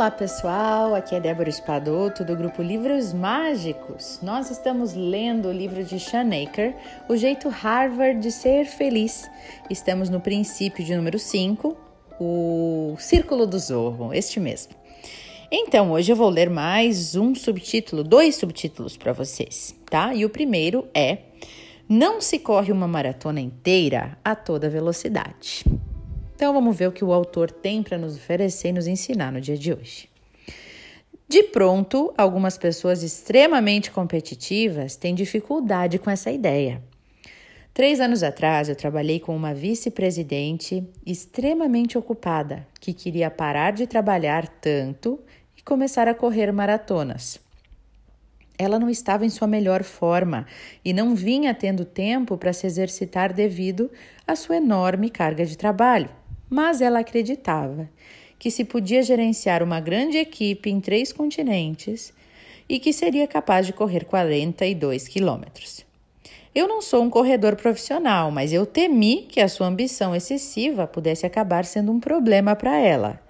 Olá pessoal, aqui é Débora Espadoto do grupo Livros Mágicos. Nós estamos lendo o livro de Shanaker, O Jeito Harvard de Ser Feliz. Estamos no princípio de número 5, o Círculo do Zorro, este mesmo. Então, hoje eu vou ler mais um subtítulo, dois subtítulos para vocês, tá? E o primeiro é Não se corre uma maratona inteira a toda velocidade. Então vamos ver o que o autor tem para nos oferecer e nos ensinar no dia de hoje. De pronto, algumas pessoas extremamente competitivas têm dificuldade com essa ideia. Três anos atrás, eu trabalhei com uma vice-presidente extremamente ocupada que queria parar de trabalhar tanto e começar a correr maratonas. Ela não estava em sua melhor forma e não vinha tendo tempo para se exercitar devido à sua enorme carga de trabalho mas ela acreditava que se podia gerenciar uma grande equipe em três continentes e que seria capaz de correr 42 quilômetros. Eu não sou um corredor profissional, mas eu temi que a sua ambição excessiva pudesse acabar sendo um problema para ela.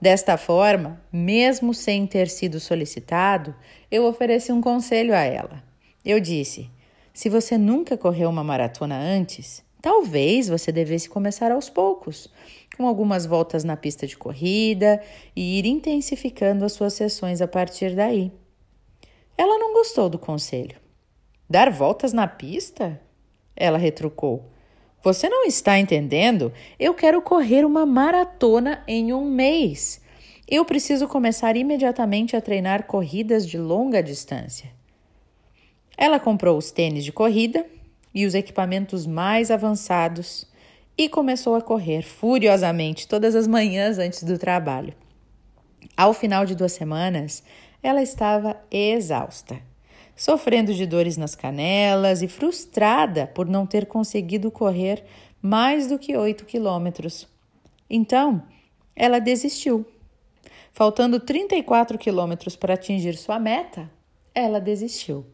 Desta forma, mesmo sem ter sido solicitado, eu ofereci um conselho a ela. Eu disse: se você nunca correu uma maratona antes, Talvez você devesse começar aos poucos, com algumas voltas na pista de corrida e ir intensificando as suas sessões a partir daí. Ela não gostou do conselho. Dar voltas na pista? Ela retrucou. Você não está entendendo? Eu quero correr uma maratona em um mês. Eu preciso começar imediatamente a treinar corridas de longa distância. Ela comprou os tênis de corrida e os equipamentos mais avançados e começou a correr furiosamente todas as manhãs antes do trabalho. Ao final de duas semanas, ela estava exausta, sofrendo de dores nas canelas e frustrada por não ter conseguido correr mais do que oito quilômetros. Então, ela desistiu. Faltando 34 quilômetros para atingir sua meta, ela desistiu.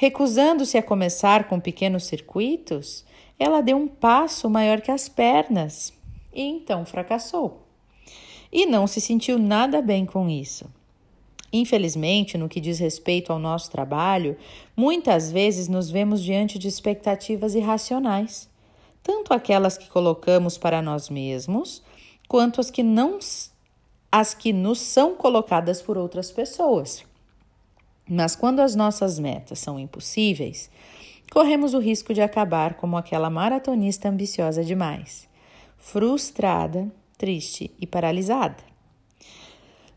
Recusando-se a começar com pequenos circuitos, ela deu um passo maior que as pernas e então fracassou. E não se sentiu nada bem com isso. Infelizmente, no que diz respeito ao nosso trabalho, muitas vezes nos vemos diante de expectativas irracionais, tanto aquelas que colocamos para nós mesmos, quanto as que não as que nos são colocadas por outras pessoas. Mas quando as nossas metas são impossíveis, corremos o risco de acabar como aquela maratonista ambiciosa demais, frustrada, triste e paralisada.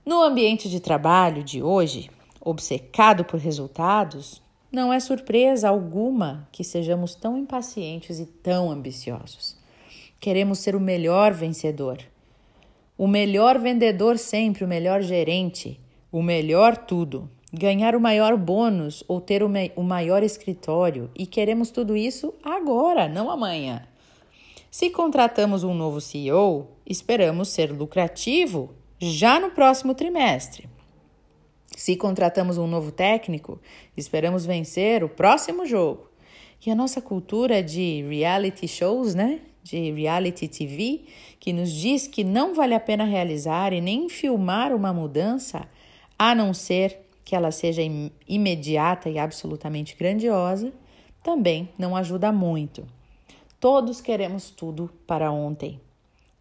No ambiente de trabalho de hoje, obcecado por resultados, não é surpresa alguma que sejamos tão impacientes e tão ambiciosos. Queremos ser o melhor vencedor, o melhor vendedor sempre, o melhor gerente, o melhor tudo ganhar o maior bônus ou ter o, maior escritório e queremos tudo isso agora, não amanhã. Se contratamos um novo CEO, esperamos ser lucrativo já no próximo trimestre. Se contratamos um novo técnico, esperamos vencer o próximo jogo. E a nossa cultura de reality shows, né? De reality TV, que nos diz que não vale a pena realizar e nem filmar uma mudança a não ser que ela seja imediata e absolutamente grandiosa, também não ajuda muito. Todos queremos tudo para ontem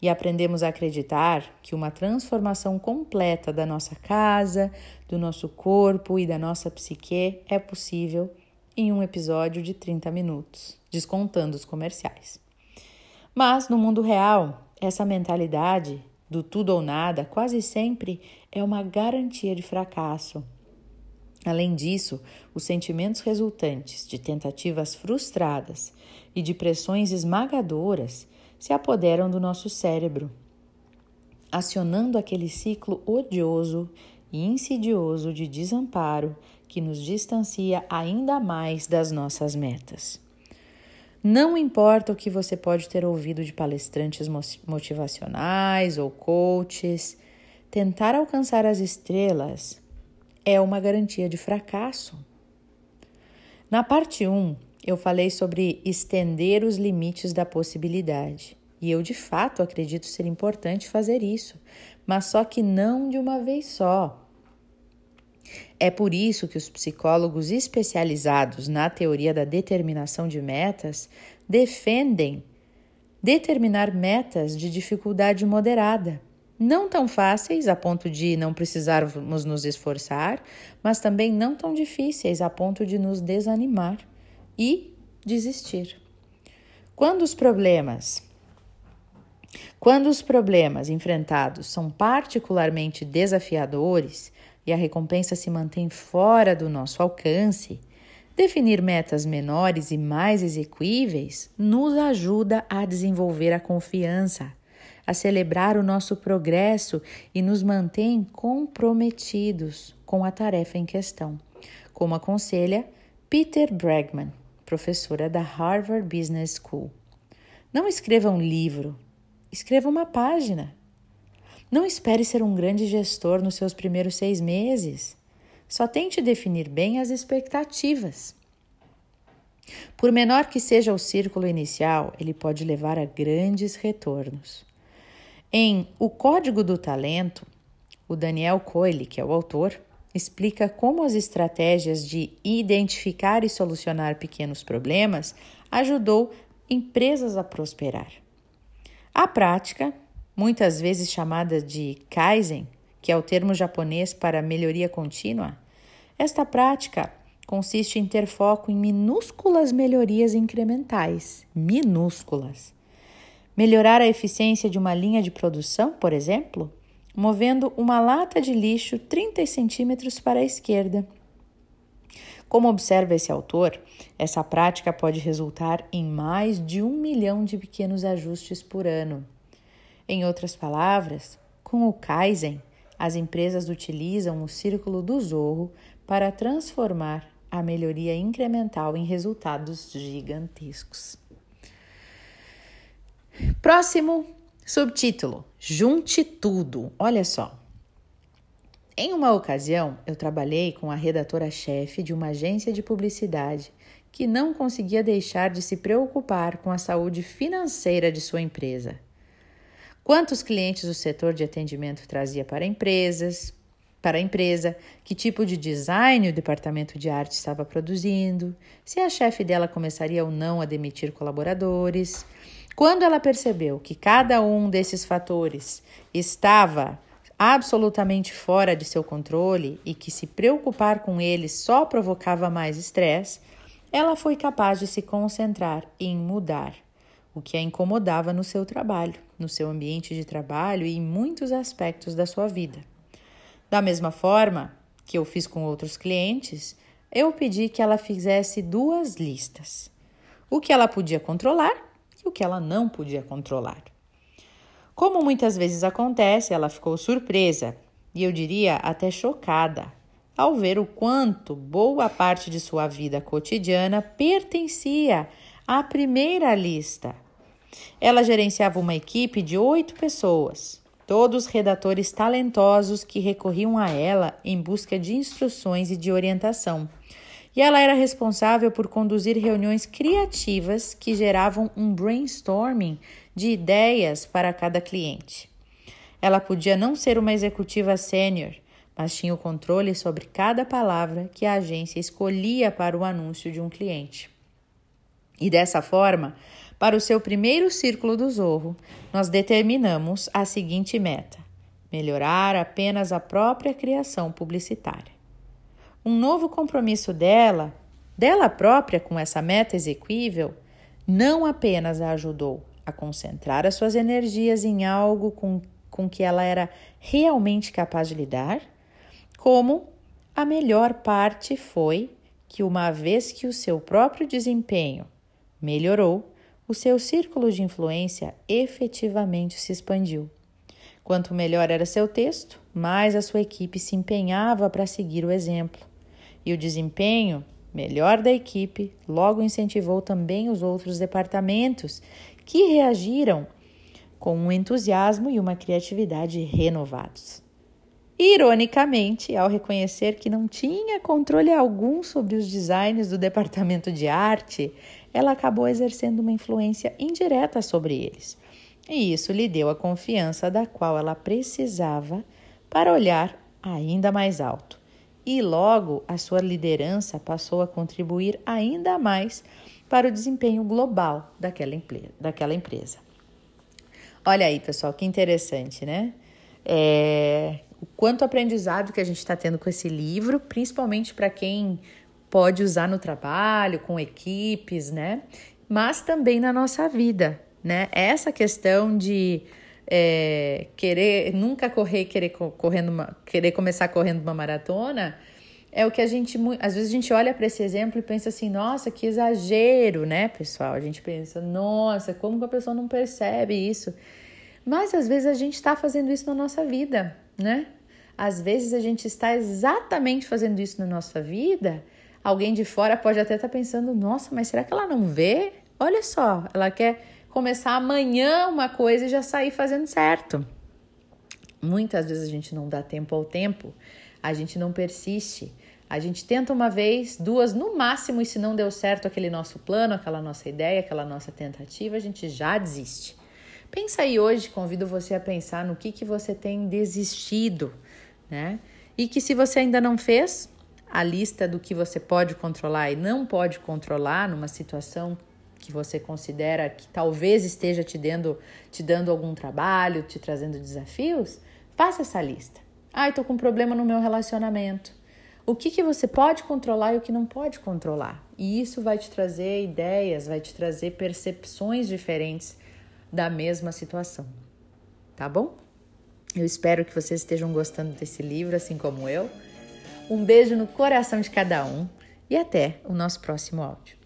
e aprendemos a acreditar que uma transformação completa da nossa casa, do nosso corpo e da nossa psique é possível em um episódio de 30 minutos, descontando os comerciais. Mas no mundo real, essa mentalidade do tudo ou nada quase sempre é uma garantia de fracasso Além disso, os sentimentos resultantes de tentativas frustradas e de pressões esmagadoras se apoderam do nosso cérebro, acionando aquele ciclo odioso e insidioso de desamparo que nos distancia ainda mais das nossas metas. Não importa o que você pode ter ouvido de palestrantes motivacionais ou coaches, tentar alcançar as estrelas é uma garantia de fracasso. Na parte 1, eu falei sobre estender os limites da possibilidade. E eu de fato acredito ser importante fazer isso, mas só que não de uma vez só. É por isso que os psicólogos especializados na teoria da determinação de metas defendem determinar metas de dificuldade moderada, não tão fáceis a ponto de não precisarmos nos esforçar, mas também não tão difíceis a ponto de nos desanimar e desistir. Quando os problemas quando os problemas enfrentados são particularmente desafiadores e a recompensa se mantém fora do nosso alcance, definir metas menores e mais execuíveis nos ajuda a desenvolver a confiança, a celebrar o nosso progresso e nos mantém comprometidos com a tarefa em questão, como aconselha Peter Bregman, professora da Harvard Business School. Não escreva um livro, escreva uma página. Não espere ser um grande gestor nos seus primeiros seis meses. Só tente definir bem as expectativas. Por menor que seja o círculo inicial, ele pode levar a grandes retornos. Em O Código do Talento, o Daniel Coyle, que é o autor, explica como as estratégias de identificar e solucionar pequenos problemas ajudou empresas a prosperar. A prática muitas vezes chamada de Kaizen, que é o termo japonês para melhoria contínua, esta prática consiste em ter foco em minúsculas melhorias incrementais, minúsculas. Melhorar a eficiência de uma linha de produção, por exemplo, movendo uma lata de lixo 30 centímetros para a esquerda. Como observa esse autor, essa prática pode resultar em mais de um milhão de pequenos ajustes por ano. Em outras palavras, com o Kaizen, as empresas utilizam o círculo do Zorro para transformar a melhoria incremental em resultados gigantescos. Próximo subtítulo: Junte tudo. Olha só. Em uma ocasião, eu trabalhei com a redatora-chefe de uma agência de publicidade que não conseguia deixar de se preocupar com a saúde financeira de sua empresa. Quantos clientes o setor de atendimento trazia para empresas, para a empresa, que tipo de design o departamento de arte estava produzindo, se a chefe dela começaria ou não a demitir colaboradores. Quando ela percebeu que cada um desses fatores estava absolutamente fora de seu controle e que se preocupar com eles só provocava mais estresse, ela foi capaz de se concentrar em mudar o que a incomodava no seu trabalho, no seu ambiente de trabalho e em muitos aspectos da sua vida. Da mesma forma que eu fiz com outros clientes, eu pedi que ela fizesse duas listas: o que ela podia controlar e o que ela não podia controlar. Como muitas vezes acontece, ela ficou surpresa e eu diria até chocada ao ver o quanto boa parte de sua vida cotidiana pertencia à primeira lista. Ela gerenciava uma equipe de oito pessoas, todos redatores talentosos que recorriam a ela em busca de instruções e de orientação. E ela era responsável por conduzir reuniões criativas que geravam um brainstorming de ideias para cada cliente. Ela podia não ser uma executiva sênior, mas tinha o controle sobre cada palavra que a agência escolhia para o anúncio de um cliente. E dessa forma, para o seu primeiro círculo do Zorro, nós determinamos a seguinte meta: melhorar apenas a própria criação publicitária. Um novo compromisso dela, dela própria com essa meta exequível, não apenas a ajudou a concentrar as suas energias em algo com, com que ela era realmente capaz de lidar, como a melhor parte foi que, uma vez que o seu próprio desempenho melhorou, o seu círculo de influência efetivamente se expandiu. Quanto melhor era seu texto, mais a sua equipe se empenhava para seguir o exemplo. E o desempenho melhor da equipe logo incentivou também os outros departamentos, que reagiram com um entusiasmo e uma criatividade renovados. Ironicamente, ao reconhecer que não tinha controle algum sobre os designs do departamento de arte, ela acabou exercendo uma influência indireta sobre eles. E isso lhe deu a confiança da qual ela precisava para olhar ainda mais alto. E logo a sua liderança passou a contribuir ainda mais para o desempenho global daquela, daquela empresa. Olha aí, pessoal, que interessante, né? É, o quanto aprendizado que a gente está tendo com esse livro, principalmente para quem pode usar no trabalho, com equipes, né? Mas também na nossa vida, né? Essa questão de é, querer nunca correr, querer correndo, uma, querer começar correndo uma maratona, é o que a gente às vezes a gente olha para esse exemplo e pensa assim, nossa, que exagero, né, pessoal? A gente pensa, nossa, como que a pessoa não percebe isso? Mas às vezes a gente está fazendo isso na nossa vida, né? Às vezes a gente está exatamente fazendo isso na nossa vida. Alguém de fora pode até estar tá pensando: nossa, mas será que ela não vê? Olha só, ela quer começar amanhã uma coisa e já sair fazendo certo. Muitas vezes a gente não dá tempo ao tempo, a gente não persiste. A gente tenta uma vez, duas no máximo, e se não deu certo aquele nosso plano, aquela nossa ideia, aquela nossa tentativa, a gente já desiste. Pensa aí hoje, convido você a pensar no que, que você tem desistido, né? E que se você ainda não fez a lista do que você pode controlar e não pode controlar numa situação que você considera que talvez esteja te dando, te dando algum trabalho, te trazendo desafios, faça essa lista. Ah, estou com um problema no meu relacionamento. O que, que você pode controlar e o que não pode controlar? E isso vai te trazer ideias, vai te trazer percepções diferentes da mesma situação. Tá bom? Eu espero que vocês estejam gostando desse livro, assim como eu. Um beijo no coração de cada um e até o nosso próximo áudio.